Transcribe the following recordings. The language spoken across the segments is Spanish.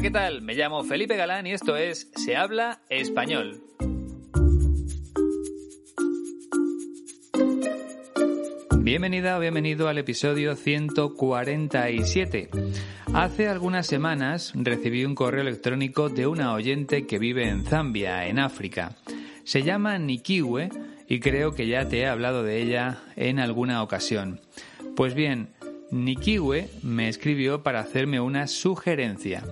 ¿Qué tal? Me llamo Felipe Galán y esto es Se habla español. Bienvenida o bienvenido al episodio 147. Hace algunas semanas recibí un correo electrónico de una oyente que vive en Zambia, en África. Se llama Nikiwe y creo que ya te he hablado de ella en alguna ocasión. Pues bien, Nikiwe me escribió para hacerme una sugerencia.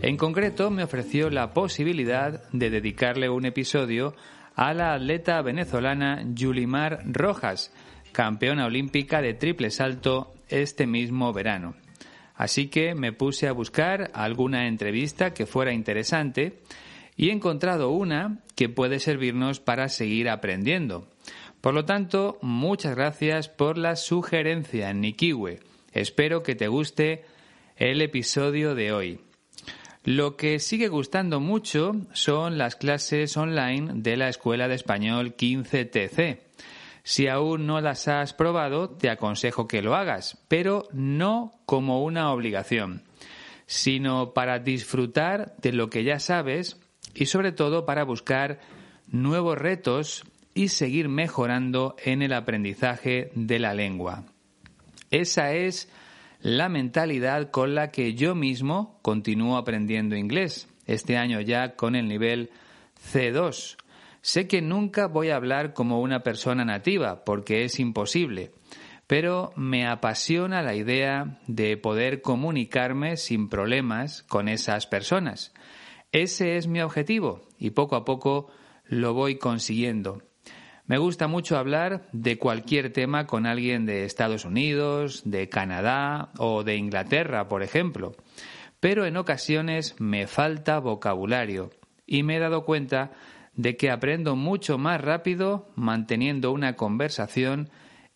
En concreto, me ofreció la posibilidad de dedicarle un episodio a la atleta venezolana Yulimar Rojas, campeona olímpica de triple salto este mismo verano. Así que me puse a buscar alguna entrevista que fuera interesante y he encontrado una que puede servirnos para seguir aprendiendo. Por lo tanto, muchas gracias por la sugerencia, Nikiwe. Espero que te guste el episodio de hoy. Lo que sigue gustando mucho son las clases online de la Escuela de Español 15TC. Si aún no las has probado, te aconsejo que lo hagas, pero no como una obligación, sino para disfrutar de lo que ya sabes y sobre todo para buscar nuevos retos y seguir mejorando en el aprendizaje de la lengua. Esa es la mentalidad con la que yo mismo continúo aprendiendo inglés, este año ya con el nivel C2. Sé que nunca voy a hablar como una persona nativa, porque es imposible, pero me apasiona la idea de poder comunicarme sin problemas con esas personas. Ese es mi objetivo y poco a poco lo voy consiguiendo. Me gusta mucho hablar de cualquier tema con alguien de Estados Unidos, de Canadá o de Inglaterra, por ejemplo, pero en ocasiones me falta vocabulario y me he dado cuenta de que aprendo mucho más rápido manteniendo una conversación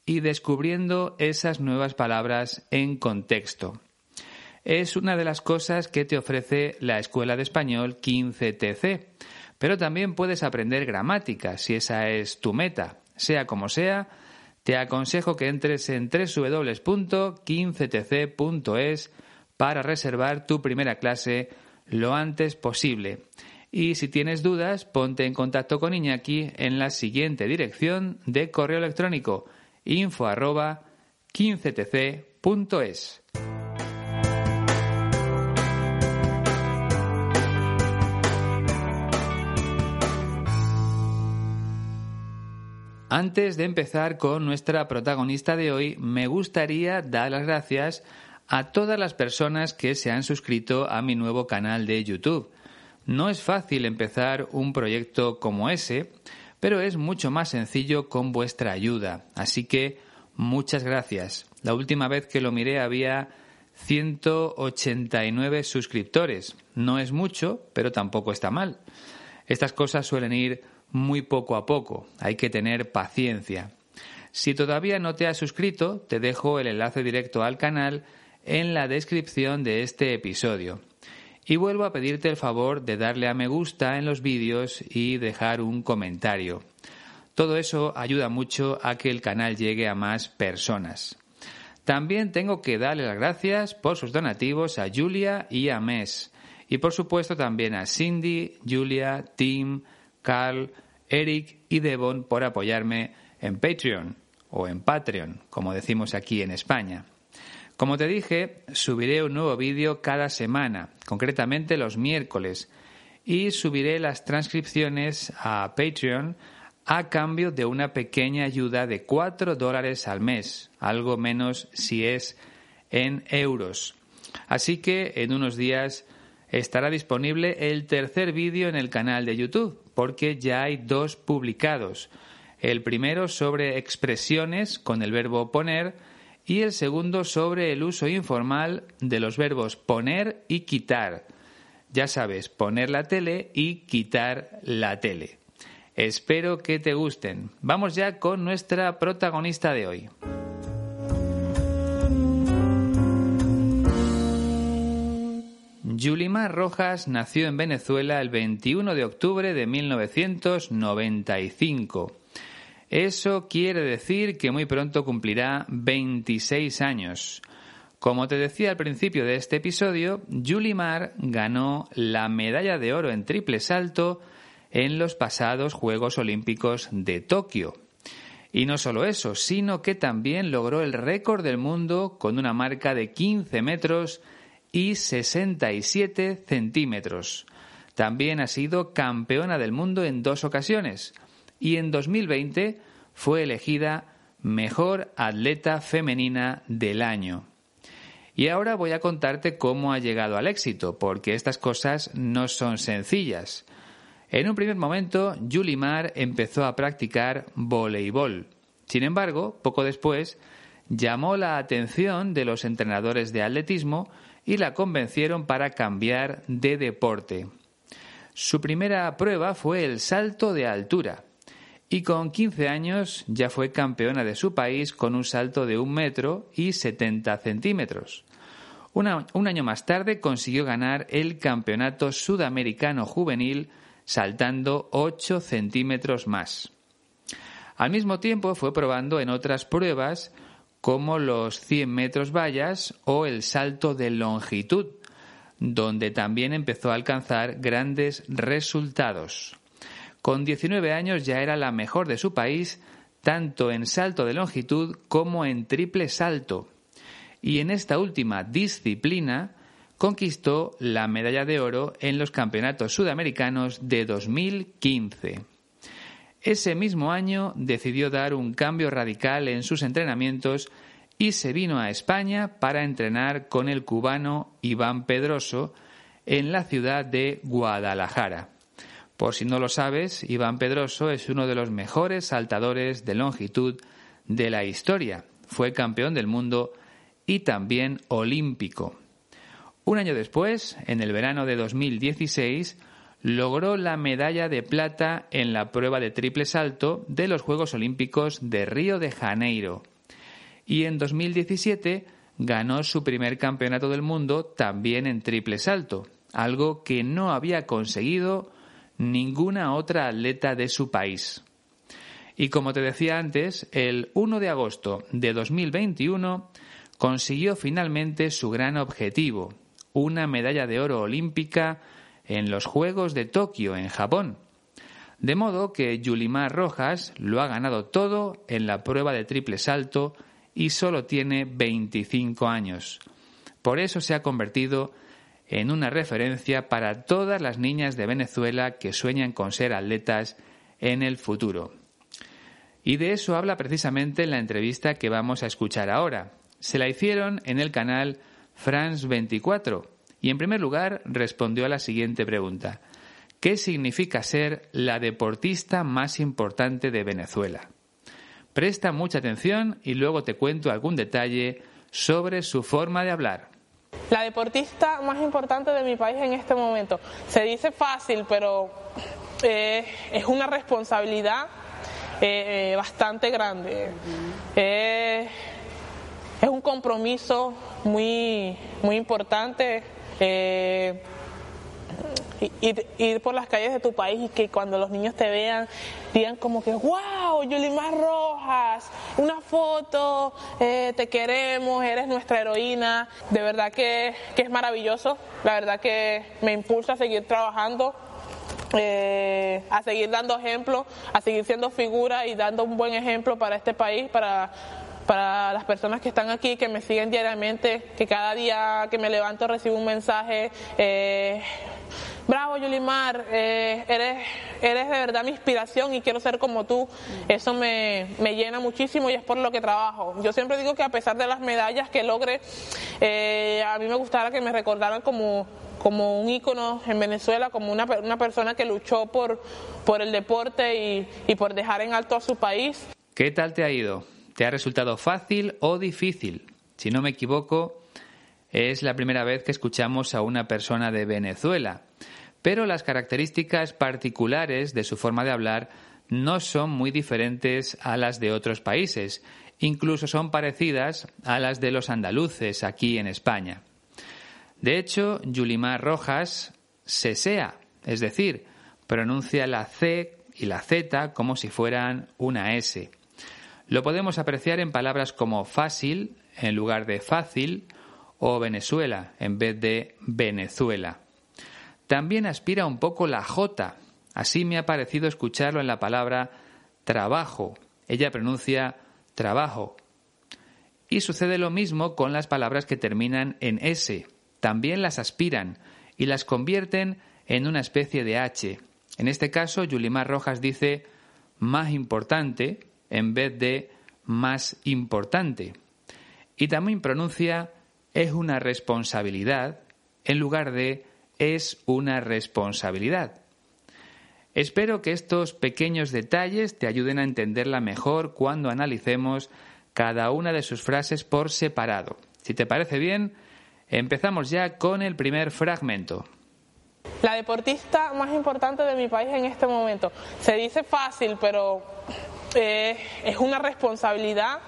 y descubriendo esas nuevas palabras en contexto. Es una de las cosas que te ofrece la Escuela de Español 15TC, pero también puedes aprender gramática si esa es tu meta. Sea como sea, te aconsejo que entres en www.15tc.es para reservar tu primera clase lo antes posible. Y si tienes dudas, ponte en contacto con Iñaki en la siguiente dirección de correo electrónico info 15tc.es. Antes de empezar con nuestra protagonista de hoy, me gustaría dar las gracias a todas las personas que se han suscrito a mi nuevo canal de YouTube. No es fácil empezar un proyecto como ese, pero es mucho más sencillo con vuestra ayuda. Así que muchas gracias. La última vez que lo miré había 189 suscriptores. No es mucho, pero tampoco está mal. Estas cosas suelen ir muy poco a poco. Hay que tener paciencia. Si todavía no te has suscrito, te dejo el enlace directo al canal en la descripción de este episodio. Y vuelvo a pedirte el favor de darle a me gusta en los vídeos y dejar un comentario. Todo eso ayuda mucho a que el canal llegue a más personas. También tengo que darle las gracias por sus donativos a Julia y a Mes. Y por supuesto también a Cindy, Julia, Tim, Carl, Eric y Devon por apoyarme en Patreon o en Patreon, como decimos aquí en España. Como te dije, subiré un nuevo vídeo cada semana, concretamente los miércoles, y subiré las transcripciones a Patreon a cambio de una pequeña ayuda de 4 dólares al mes, algo menos si es en euros. Así que en unos días estará disponible el tercer vídeo en el canal de YouTube, porque ya hay dos publicados. El primero sobre expresiones con el verbo poner y el segundo sobre el uso informal de los verbos poner y quitar. Ya sabes, poner la tele y quitar la tele. Espero que te gusten. Vamos ya con nuestra protagonista de hoy. Yulimar Rojas nació en Venezuela el 21 de octubre de 1995. Eso quiere decir que muy pronto cumplirá 26 años. Como te decía al principio de este episodio, Yulimar ganó la medalla de oro en triple salto en los pasados Juegos Olímpicos de Tokio. Y no solo eso, sino que también logró el récord del mundo con una marca de 15 metros y 67 centímetros. También ha sido campeona del mundo en dos ocasiones y en 2020 fue elegida mejor atleta femenina del año. Y ahora voy a contarte cómo ha llegado al éxito, porque estas cosas no son sencillas. En un primer momento, Yulimar empezó a practicar voleibol. Sin embargo, poco después, llamó la atención de los entrenadores de atletismo y la convencieron para cambiar de deporte. Su primera prueba fue el salto de altura y con 15 años ya fue campeona de su país con un salto de un metro y 70 centímetros. un año más tarde consiguió ganar el Campeonato Sudamericano Juvenil saltando 8 centímetros más. Al mismo tiempo fue probando en otras pruebas como los 100 metros vallas o el salto de longitud, donde también empezó a alcanzar grandes resultados. Con 19 años ya era la mejor de su país, tanto en salto de longitud como en triple salto. Y en esta última disciplina conquistó la medalla de oro en los Campeonatos Sudamericanos de 2015. Ese mismo año decidió dar un cambio radical en sus entrenamientos y se vino a España para entrenar con el cubano Iván Pedroso en la ciudad de Guadalajara. Por si no lo sabes, Iván Pedroso es uno de los mejores saltadores de longitud de la historia. Fue campeón del mundo y también olímpico. Un año después, en el verano de 2016, logró la medalla de plata en la prueba de triple salto de los Juegos Olímpicos de Río de Janeiro. Y en 2017 ganó su primer campeonato del mundo también en triple salto, algo que no había conseguido ninguna otra atleta de su país. Y como te decía antes, el 1 de agosto de 2021 consiguió finalmente su gran objetivo, una medalla de oro olímpica en los Juegos de Tokio, en Japón. De modo que Yulimar Rojas lo ha ganado todo en la prueba de triple salto y solo tiene 25 años. Por eso se ha convertido en una referencia para todas las niñas de Venezuela que sueñan con ser atletas en el futuro. Y de eso habla precisamente en la entrevista que vamos a escuchar ahora. Se la hicieron en el canal France 24 y en primer lugar respondió a la siguiente pregunta. ¿Qué significa ser la deportista más importante de Venezuela? Presta mucha atención y luego te cuento algún detalle sobre su forma de hablar. La deportista más importante de mi país en este momento. Se dice fácil, pero eh, es una responsabilidad eh, eh, bastante grande. es un compromiso muy, muy importante eh, ir, por las calles de tu país y que cuando los niños te vean digan como que, wow, Yulimar Rojas, una foto, eh, te queremos, eres nuestra heroína. De verdad que, es maravilloso, la verdad que me impulsa a seguir trabajando. Eh, a seguir dando ejemplo, a seguir siendo figura y dando un buen ejemplo para este país, para, para las personas que están aquí, que me siguen diariamente, que cada día que me levanto recibo un mensaje. Eh, Bravo, Yulimar, eh, eres, eres de verdad mi inspiración y quiero ser como tú. Eso me, llena muchísimo y es por lo que trabajo. Yo siempre digo que a pesar de las medallas que logre, eh, a mí me gustaría que me recordaran como, como un ícono en Venezuela, como una, una persona que luchó por, por el deporte y, y por dejar en alto a su país. ¿Qué tal te ha ido? ¿Te ha resultado fácil o difícil? Si no me equivoco, es la primera vez que escuchamos a una persona de Venezuela, pero las características particulares de su forma de hablar no son muy diferentes a las de otros países, incluso son parecidas a las de los andaluces aquí en España. De hecho, Yulimar Rojas sesea, es decir, pronuncia la C y la Z como si fueran una S. Lo podemos apreciar en palabras como fácil en lugar de fácil o Venezuela en vez de Venezuela. También aspira un poco la J. Así me ha parecido escucharlo en la palabra trabajo. Ella pronuncia trabajo. Y sucede lo mismo con las palabras que terminan en S. También las aspiran y las convierten en una especie de H. En este caso, Yulimar Rojas dice más importante en vez de más importante. Y también pronuncia es una responsabilidad en lugar de es una responsabilidad. Espero que estos pequeños detalles te ayuden a entenderla mejor cuando analicemos cada una de sus frases por separado. Si te parece bien, empezamos ya con el primer fragmento. La deportista más importante de mi país en este momento. Se dice fácil, pero eh, es una responsabilidad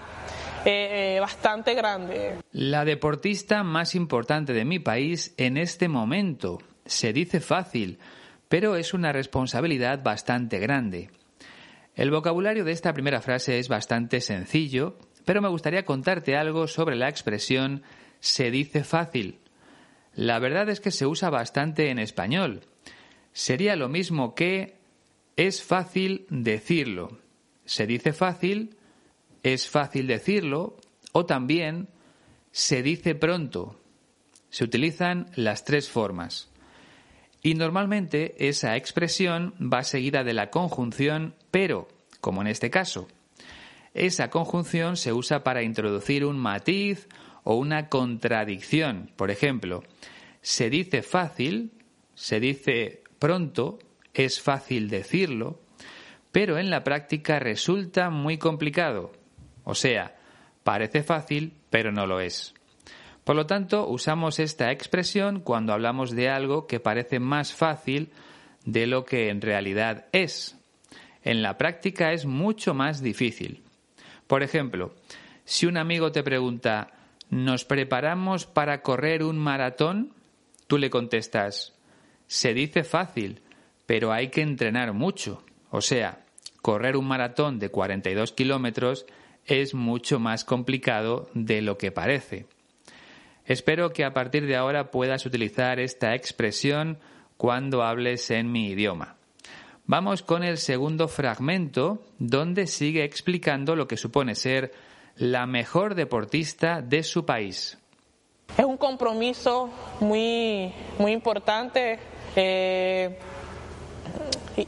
eh, bastante grande. La deportista más importante de mi país en este momento. Se dice fácil, pero es una responsabilidad bastante grande. El vocabulario de esta primera frase es bastante sencillo, pero me gustaría contarte algo sobre la expresión se dice fácil. La verdad es que se usa bastante en español. Sería lo mismo que es fácil decirlo. Se dice fácil, es fácil decirlo, o también se dice pronto. Se utilizan las tres formas. Y normalmente esa expresión va seguida de la conjunción pero, como en este caso. Esa conjunción se usa para introducir un matiz o una contradicción. Por ejemplo, se dice fácil, se dice pronto, es fácil decirlo, pero en la práctica resulta muy complicado. O sea, parece fácil, pero no lo es. Por lo tanto, usamos esta expresión cuando hablamos de algo que parece más fácil de lo que en realidad es. En la práctica es mucho más difícil. Por ejemplo, si un amigo te pregunta ¿nos preparamos para correr un maratón? Tú le contestas se dice fácil, pero hay que entrenar mucho. O sea, correr un maratón de 42 kilómetros es mucho más complicado de lo que parece. Espero que a partir de ahora puedas utilizar esta expresión cuando hables en mi idioma. Vamos con el segundo fragmento, donde sigue explicando lo que supone ser la mejor deportista de su país. Es un compromiso muy, muy importante eh,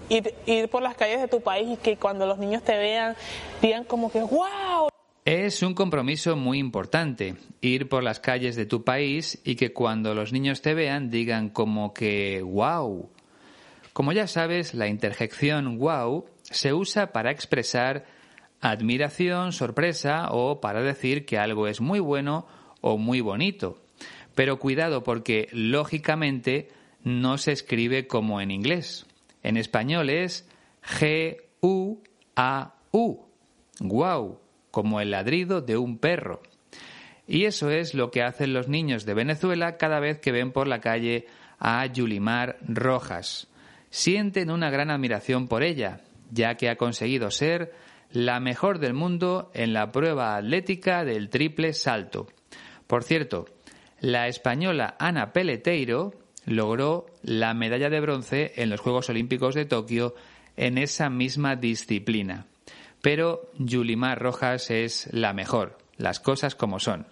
ir, por las calles de tu país y que cuando los niños te vean digan como que ¡wow! Es un compromiso muy importante ir por las calles de tu país y que cuando los niños te vean digan como que wow. Como ya sabes, la interjección wow se usa para expresar admiración, sorpresa o para decir que algo es muy bueno o muy bonito. Pero cuidado porque lógicamente no se escribe como en inglés. En español es G-U-A-U. Wow como el ladrido de un perro. Y eso es lo que hacen los niños de Venezuela cada vez que ven por la calle a Yulimar Rojas. Sienten una gran admiración por ella, ya que ha conseguido ser la mejor del mundo en la prueba atlética del triple salto. Por cierto, la española Ana Peleteiro logró la medalla de bronce en los Juegos Olímpicos de Tokio en esa misma disciplina pero Yulimar Rojas es la mejor, las cosas como son.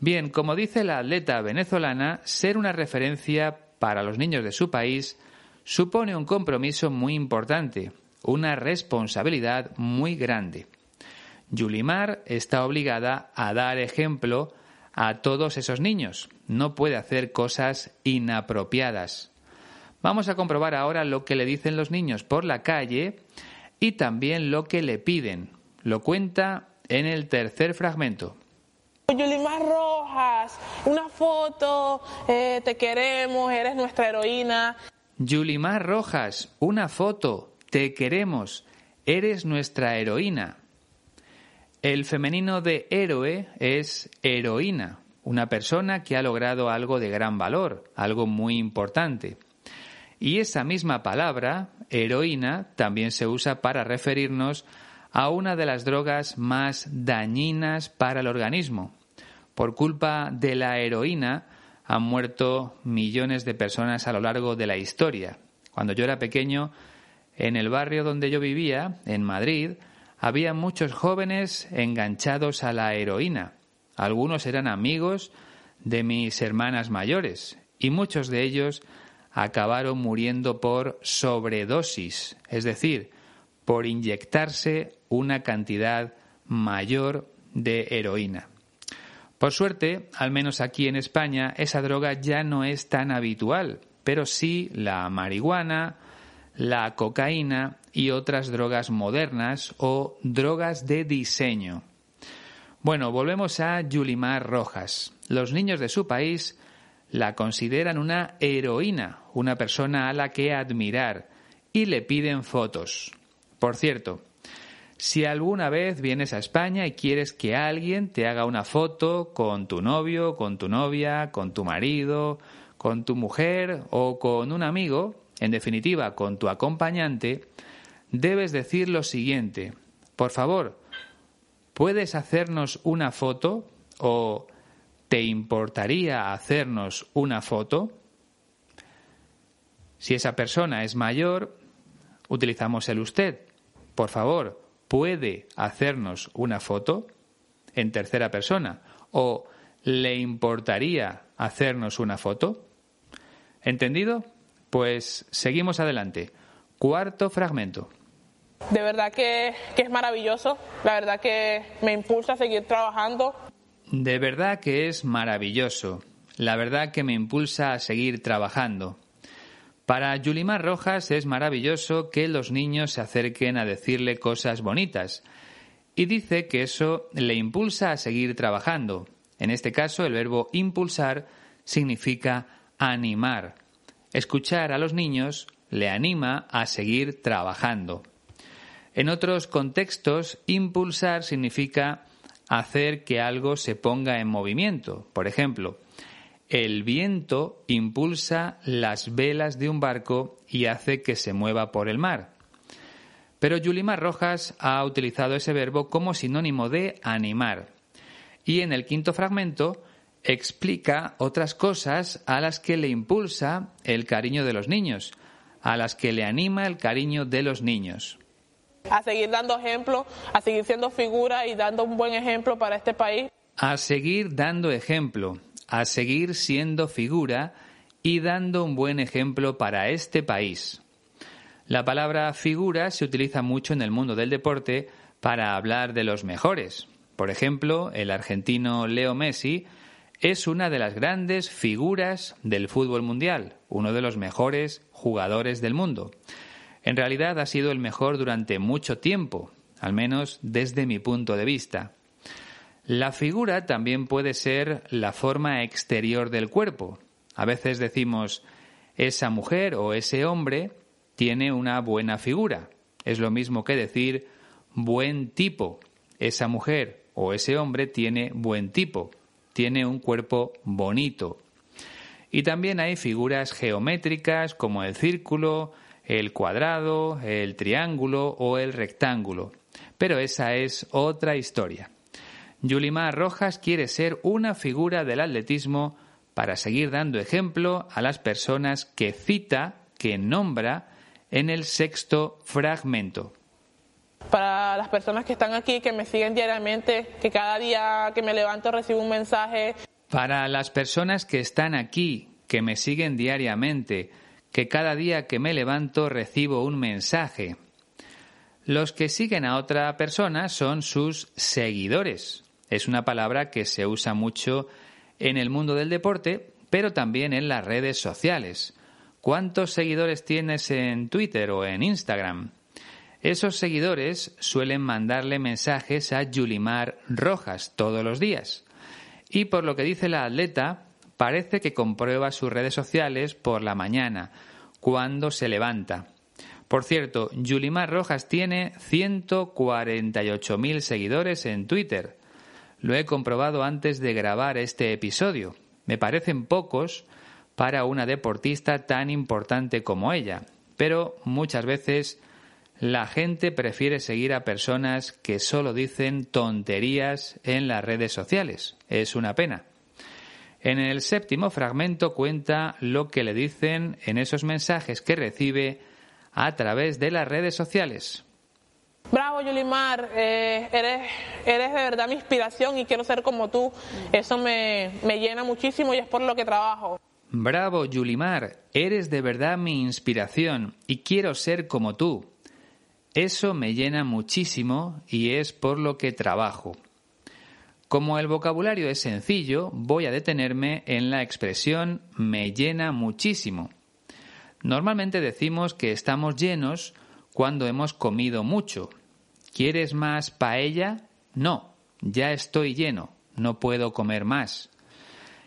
Bien, como dice la atleta venezolana, ser una referencia para los niños de su país supone un compromiso muy importante, una responsabilidad muy grande. Yulimar está obligada a dar ejemplo a todos esos niños. No puede hacer cosas inapropiadas. Vamos a comprobar ahora lo que le dicen los niños por la calle y también lo que le piden. Lo cuenta en el tercer fragmento. Yulimar Rojas, una foto, eh, te queremos, eres nuestra heroína. Yulimar Rojas, una foto, te queremos, eres nuestra heroína. El femenino de héroe es heroína, una persona que ha logrado algo de gran valor, algo muy importante. Y esa misma palabra, heroína, también se usa para referirnos a una de las drogas más dañinas para el organismo. Por culpa de la heroína han muerto millones de personas a lo largo de la historia. Cuando yo era pequeño, en el barrio donde yo vivía, en Madrid, había muchos jóvenes enganchados a la heroína. Algunos eran amigos de mis hermanas mayores y muchos de ellos acabaron muriendo por sobredosis, es decir, por inyectarse una cantidad mayor de heroína. Por suerte, al menos aquí en España, esa droga ya no es tan habitual, pero sí la marihuana, la cocaína y otras drogas modernas o drogas de diseño. Bueno, volvemos a Yulimar Rojas. Los niños de su país la consideran una heroína, una persona a la que admirar, y le piden fotos. Por cierto, si alguna vez vienes a España y quieres que alguien te haga una foto con tu novio, con tu novia, con tu marido, con tu mujer o con un amigo, en definitiva con tu acompañante, debes decir lo siguiente. Por favor, ¿puedes hacernos una foto? ¿O ¿Te importaría hacernos una foto? Si esa persona es mayor, utilizamos el usted. Por favor, ¿puede hacernos una foto? En tercera persona. ¿O le importaría hacernos una foto? ¿Entendido? Pues seguimos adelante. Cuarto fragmento. De verdad que, que, es maravilloso, la verdad que me impulsa a seguir trabajando de verdad que es maravilloso. La verdad que me impulsa a seguir trabajando. Para Yulimar Rojas es maravilloso que los niños se acerquen a decirle cosas bonitas. Y dice que eso le impulsa a seguir trabajando. En este caso, el verbo impulsar significa animar. Escuchar a los niños le anima a seguir trabajando. En otros contextos, impulsar significa hacer que algo se ponga en movimiento. Por ejemplo, el viento impulsa las velas de un barco y hace que se mueva por el mar. Pero Yulimar Rojas ha utilizado ese verbo como sinónimo de animar. Y en el quinto fragmento explica otras cosas a las que le impulsa el cariño de los niños, a las que le anima el cariño de los niños a seguir dando ejemplo, a seguir siendo figura y dando un buen ejemplo para este país. A seguir dando ejemplo, a seguir siendo figura y dando un buen ejemplo para este país. La palabra figura se utiliza mucho en el mundo del deporte para hablar de los mejores. Por ejemplo, el argentino Leo Messi es una de las grandes figuras del fútbol mundial, uno de los mejores jugadores del mundo. En realidad ha sido el mejor durante mucho tiempo, al menos desde mi punto de vista. La figura también puede ser la forma exterior del cuerpo. A veces decimos, esa mujer o ese hombre tiene una buena figura. Es lo mismo que decir buen tipo. Esa mujer o ese hombre tiene buen tipo, tiene un cuerpo bonito. Y también hay figuras geométricas como el círculo, el cuadrado, el triángulo o el rectángulo. Pero esa es otra historia. Yulimar Rojas quiere ser una figura del atletismo para seguir dando ejemplo a las personas que cita, que nombra en el sexto fragmento. Para las personas que están aquí, que me siguen diariamente, que cada día que me levanto recibo un mensaje. Para las personas que están aquí, que me siguen diariamente, que cada día que me levanto recibo un mensaje. Los que siguen a otra persona son sus seguidores. Es una palabra que se usa mucho en el mundo del deporte, pero también en las redes sociales. ¿Cuántos seguidores tienes en Twitter o en Instagram? Esos seguidores suelen mandarle mensajes a Yulimar Rojas todos los días. Y por lo que dice la atleta, parece que comprueba sus redes sociales por la mañana, cuando se levanta. Por cierto, Yulimar Rojas tiene 148.000 seguidores en Twitter. Lo he comprobado antes de grabar este episodio. Me parecen pocos para una deportista tan importante como ella, pero muchas veces la gente prefiere seguir a personas que solo dicen tonterías en las redes sociales. Es una pena. En el séptimo fragmento cuenta lo que le dicen en esos mensajes que recibe a través de las redes sociales. Bravo, Yulimar, eh, eres, eres de verdad mi inspiración y quiero ser como tú. Eso me, me llena muchísimo y es por lo que trabajo. Bravo, Yulimar, eres de verdad mi inspiración y quiero ser como tú. Eso me llena muchísimo y es por lo que trabajo. Como el vocabulario es sencillo, voy a detenerme en la expresión me llena muchísimo. Normalmente decimos que estamos llenos cuando hemos comido mucho. ¿Quieres más paella? No, ya estoy lleno, no puedo comer más.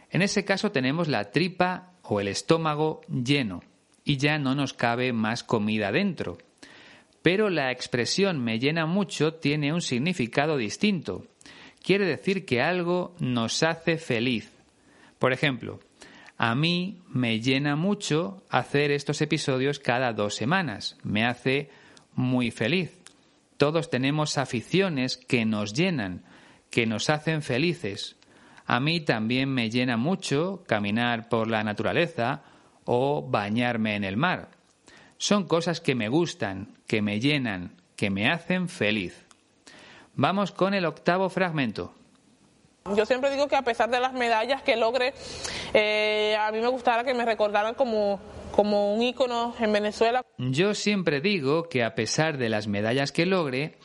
En ese caso tenemos la tripa o el estómago lleno y ya no nos cabe más comida dentro. Pero la expresión me llena mucho tiene un significado distinto. Quiere decir que algo nos hace feliz. Por ejemplo, a mí me llena mucho hacer estos episodios cada dos semanas. Me hace muy feliz. Todos tenemos aficiones que nos llenan, que nos hacen felices. A mí también me llena mucho caminar por la naturaleza o bañarme en el mar. Son cosas que me gustan, que me llenan, que me hacen feliz. Vamos con el octavo fragmento. Yo siempre digo que a pesar de las medallas que logre, eh, a mí me gustaría que me recordaran como, como un ícono en Venezuela. Yo siempre digo que a pesar de las medallas que logre,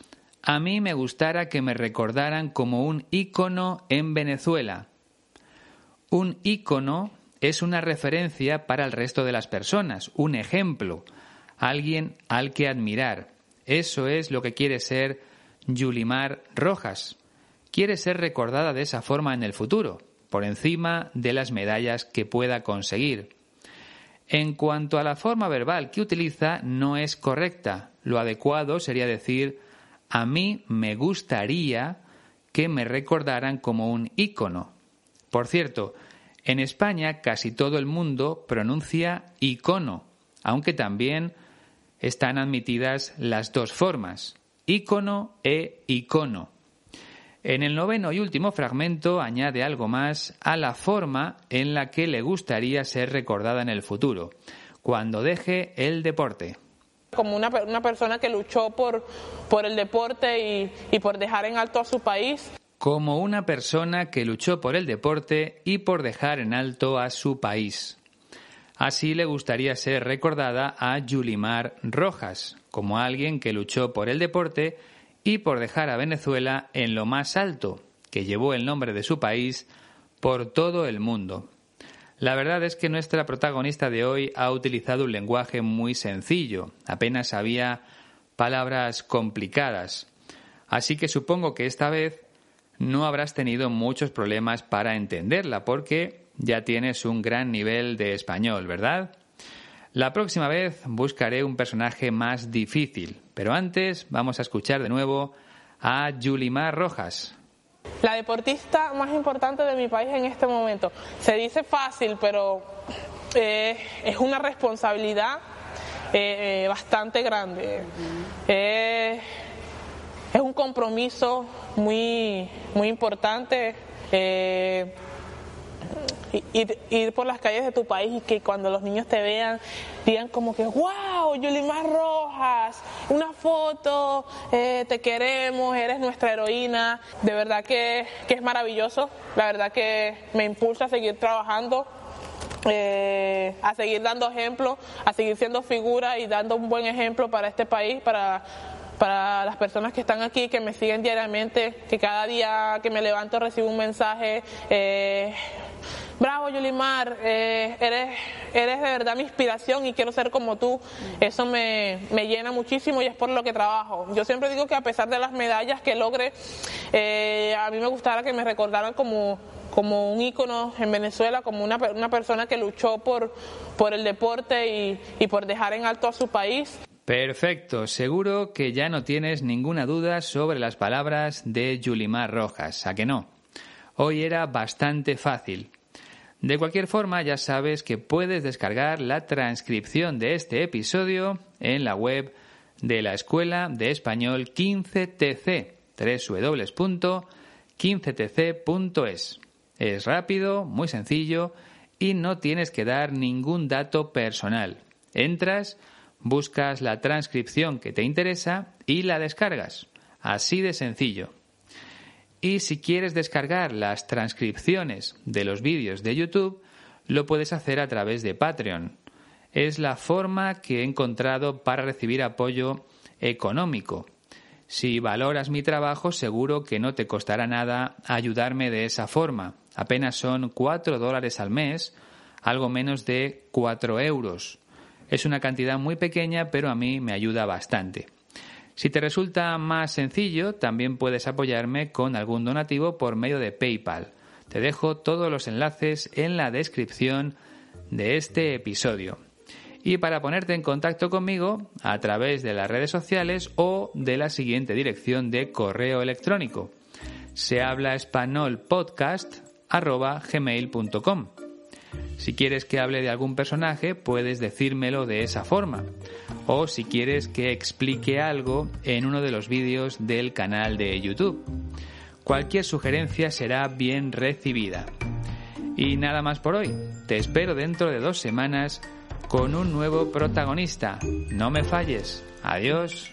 a mí me gustara que me recordaran como un ícono en Venezuela. Un ícono es una referencia para el resto de las personas, un ejemplo, alguien al que admirar. Eso es lo que quiere ser Yulimar Rojas quiere ser recordada de esa forma en el futuro, por encima de las medallas que pueda conseguir. En cuanto a la forma verbal que utiliza, no es correcta. Lo adecuado sería decir a mí me gustaría que me recordaran como un ícono. Por cierto, en España casi todo el mundo pronuncia icono, aunque también están admitidas las dos formas, ícono e icono. En el noveno y último fragmento añade algo más a la forma en la que le gustaría ser recordada en el futuro, cuando deje el deporte. Como una, persona que luchó por, por el deporte y, y por dejar en alto a su país. Como una persona que luchó por el deporte y por dejar en alto a su país. Así le gustaría ser recordada a Yulimar Rojas, como alguien que luchó por el deporte y por dejar a Venezuela en lo más alto, que llevó el nombre de su país por todo el mundo. La verdad es que nuestra protagonista de hoy ha utilizado un lenguaje muy sencillo, apenas había palabras complicadas. Así que supongo que esta vez no habrás tenido muchos problemas para entenderla, porque ya tienes un gran nivel de español, ¿verdad? La próxima vez buscaré un personaje más difícil, pero antes vamos a escuchar de nuevo a Yulimar Rojas. La deportista más importante de mi país en este momento. Se dice fácil, pero eh, es una responsabilidad eh, eh, bastante grande. es un compromiso muy, muy importante ir, ir, por las calles de tu país y que cuando los niños te vean digan como que, wow, Yulimar Rojas, una foto, eh, te queremos, eres nuestra heroína. De verdad que, que, es maravilloso, la verdad que me impulsa a seguir trabajando. Eh, a seguir dando ejemplo, a seguir siendo figura y dando un buen ejemplo para este país, para, para las personas que están aquí, que me siguen diariamente, que cada día que me levanto recibo un mensaje. Eh, bravo Yulimar, eh, eres, eres de verdad mi inspiración y quiero ser como tú, eso me, me, llena muchísimo y es por lo que trabajo. Yo siempre digo que a pesar de las medallas que logre, eh, a mí me gustara que me recordaran como como un ícono en Venezuela, como una, una persona que luchó por, por el deporte y, y por dejar en alto a su país. Perfecto, seguro que ya no tienes ninguna duda sobre las palabras de Yulimar Rojas, ¿a que no? Hoy era bastante fácil. De cualquier forma, ya sabes que puedes descargar la transcripción de este episodio en la web de la Escuela de Español 15TC, www.15tc.es. Es rápido, muy sencillo y no tienes que dar ningún dato personal. Entras, buscas la transcripción que te interesa y la descargas. Así de sencillo. Y si quieres descargar las transcripciones de los vídeos de YouTube, lo puedes hacer a través de Patreon. Es la forma que he encontrado para recibir apoyo económico. Si valoras mi trabajo, seguro que no te costará nada ayudarme de esa forma. Apenas son 4 dólares al mes, algo menos de 4 euros. Es una cantidad muy pequeña, pero a mí me ayuda bastante. Si te resulta más sencillo, también puedes apoyarme con algún donativo por medio de PayPal. Te dejo todos los enlaces en la descripción de este episodio. Y para ponerte en contacto conmigo a través de las redes sociales o de la siguiente dirección de correo electrónico. Se habla español. Si quieres que hable de algún personaje, puedes decírmelo de esa forma. O si quieres que explique algo en uno de los vídeos del canal de YouTube. Cualquier sugerencia será bien recibida. Y nada más por hoy. Te espero dentro de dos semanas con un nuevo protagonista. No me falles. Adiós.